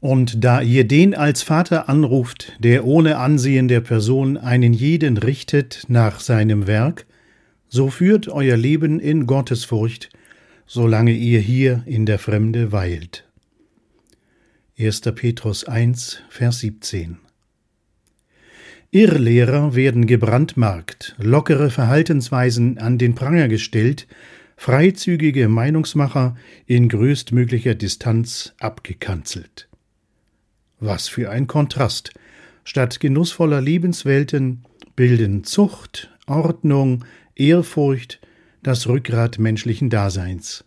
Und da ihr den als Vater anruft, der ohne Ansehen der Person einen jeden richtet nach seinem Werk, so führt euer Leben in Gottesfurcht, solange ihr hier in der Fremde weilt. 1. Petrus 1, Vers 17 Irrlehrer werden gebrandmarkt, lockere Verhaltensweisen an den Pranger gestellt, freizügige Meinungsmacher in größtmöglicher Distanz abgekanzelt. Was für ein Kontrast! Statt genussvoller Lebenswelten bilden Zucht, Ordnung, Ehrfurcht das Rückgrat menschlichen Daseins.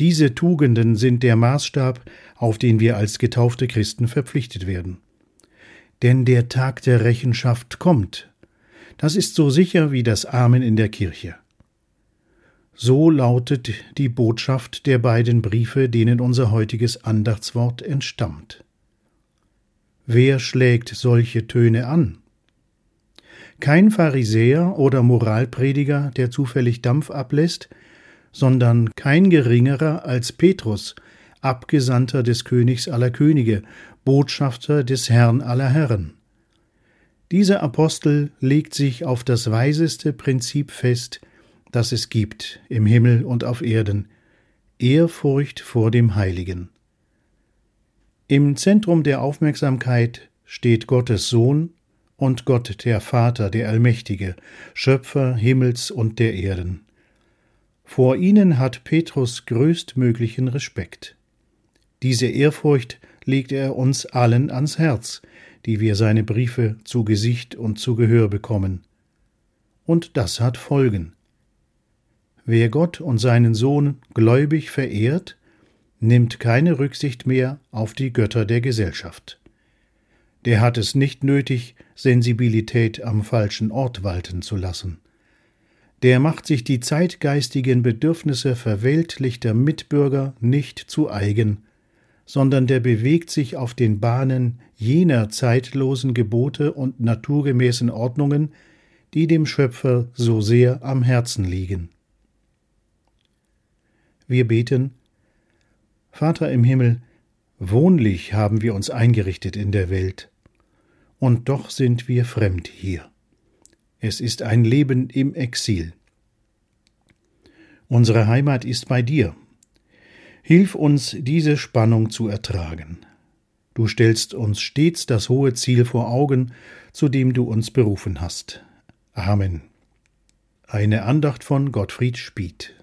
Diese Tugenden sind der Maßstab, auf den wir als getaufte Christen verpflichtet werden. Denn der Tag der Rechenschaft kommt. Das ist so sicher wie das Amen in der Kirche. So lautet die Botschaft der beiden Briefe, denen unser heutiges Andachtswort entstammt. Wer schlägt solche Töne an? Kein Pharisäer oder Moralprediger, der zufällig Dampf ablässt, sondern kein geringerer als Petrus, Abgesandter des Königs aller Könige, Botschafter des Herrn aller Herren. Dieser Apostel legt sich auf das weiseste Prinzip fest, das es gibt im Himmel und auf Erden, Ehrfurcht vor dem Heiligen. Im Zentrum der Aufmerksamkeit steht Gottes Sohn und Gott der Vater, der Allmächtige, Schöpfer Himmels und der Erden. Vor ihnen hat Petrus größtmöglichen Respekt. Diese Ehrfurcht legt er uns allen ans Herz, die wir seine Briefe zu Gesicht und zu Gehör bekommen. Und das hat Folgen. Wer Gott und seinen Sohn gläubig verehrt, nimmt keine Rücksicht mehr auf die Götter der Gesellschaft. Der hat es nicht nötig, Sensibilität am falschen Ort walten zu lassen. Der macht sich die zeitgeistigen Bedürfnisse verweltlichter Mitbürger nicht zu eigen, sondern der bewegt sich auf den Bahnen jener zeitlosen Gebote und naturgemäßen Ordnungen, die dem Schöpfer so sehr am Herzen liegen. Wir beten, Vater im Himmel, wohnlich haben wir uns eingerichtet in der Welt, und doch sind wir fremd hier. Es ist ein Leben im Exil. Unsere Heimat ist bei dir. Hilf uns, diese Spannung zu ertragen. Du stellst uns stets das hohe Ziel vor Augen, zu dem du uns berufen hast. Amen. Eine Andacht von Gottfried Spieth.